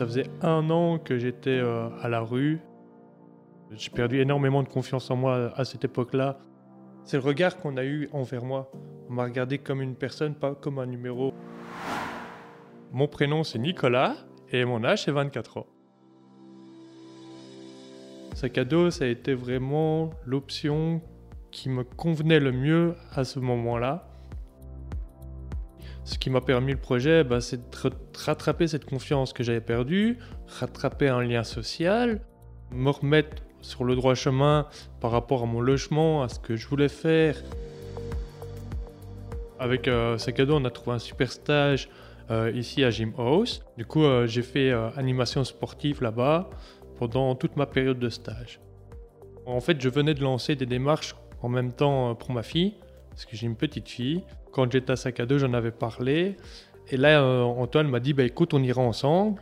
ça faisait un an que j'étais euh, à la rue. J'ai perdu énormément de confiance en moi à cette époque-là. C'est le regard qu'on a eu envers moi. On m'a regardé comme une personne, pas comme un numéro. Mon prénom c'est Nicolas et mon âge c'est 24 ans. Sac à dos, ça a été vraiment l'option qui me convenait le mieux à ce moment-là. Ce qui m'a permis le projet, bah, c'est de rattraper cette confiance que j'avais perdue, rattraper un lien social, me remettre sur le droit chemin par rapport à mon logement, à ce que je voulais faire. Avec euh, Sakado, on a trouvé un super stage euh, ici à Gym House. Du coup, euh, j'ai fait euh, animation sportive là-bas pendant toute ma période de stage. En fait, je venais de lancer des démarches en même temps pour ma fille, parce que j'ai une petite fille. Quand j'étais à sac à dos, j'en avais parlé. Et là, Antoine m'a dit, bah, écoute, on ira ensemble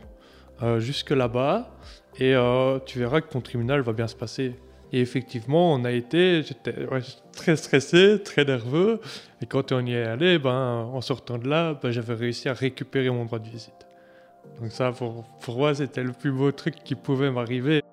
jusque là-bas, et tu verras que ton tribunal va bien se passer. Et effectivement, on a été, j'étais très stressé, très nerveux. Et quand on y est allé, ben, en sortant de là, ben, j'avais réussi à récupérer mon droit de visite. Donc ça, pour moi, c'était le plus beau truc qui pouvait m'arriver.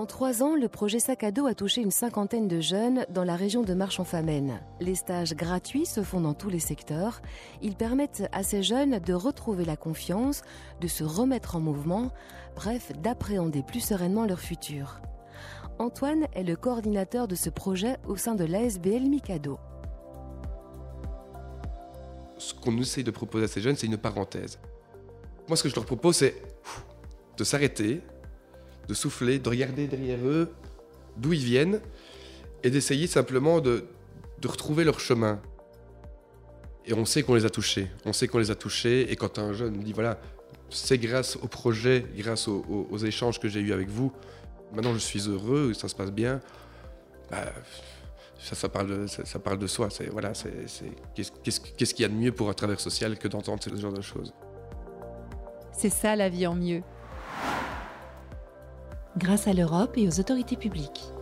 En trois ans, le projet Sac à dos a touché une cinquantaine de jeunes dans la région de Marche-en-Famenne. Les stages gratuits se font dans tous les secteurs. Ils permettent à ces jeunes de retrouver la confiance, de se remettre en mouvement, bref, d'appréhender plus sereinement leur futur. Antoine est le coordinateur de ce projet au sein de l'ASBL Mikado. Ce qu'on essaye de proposer à ces jeunes, c'est une parenthèse. Moi, ce que je leur propose, c'est de s'arrêter, de souffler, de regarder derrière eux d'où ils viennent et d'essayer simplement de, retrouver leur chemin. Et on sait qu'on les a touchés, on sait qu'on les a touchés et quand un jeune dit voilà, c'est grâce au projet, grâce aux, échanges que j'ai eus avec vous, maintenant je suis heureux, ça se passe bien, bah, ça, ça, parle de, ça, parle de soi. C'est, voilà, c'est, qu'est-ce, qu'il y a de mieux pour un travailleur social que d'entendre ce genre de choses? C'est ça la vie en mieux grâce à l'Europe et aux autorités publiques.